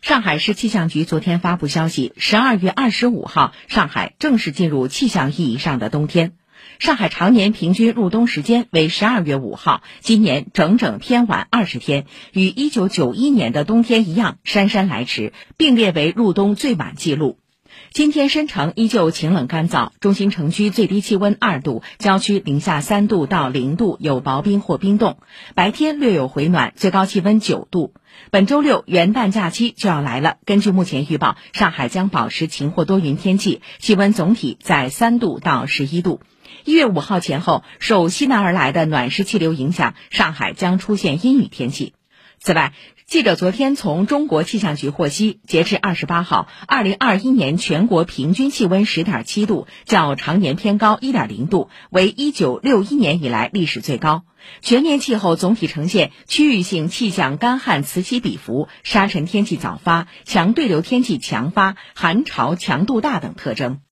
上海市气象局昨天发布消息，十二月二十五号，上海正式进入气象意义上的冬天。上海常年平均入冬时间为十二月五号，今年整整偏晚二十天，与一九九一年的冬天一样姗姗来迟，并列为入冬最晚记录。今天申城依旧晴冷干燥，中心城区最低气温二度，郊区零下三度到零度，有薄冰或冰冻。白天略有回暖，最高气温九度。本周六元旦假期就要来了，根据目前预报，上海将保持晴或多云天气，气温总体在三度到十一度。一月五号前后，受西南而来的暖湿气流影响，上海将出现阴雨天气。此外，记者昨天从中国气象局获悉，截至二十八号，二零二一年全国平均气温十点七度，较常年偏高一点零度，为一九六一年以来历史最高。全年气候总体呈现区域性气象干旱此起彼伏、沙尘天气早发、强对流天气强发、寒潮强度大等特征。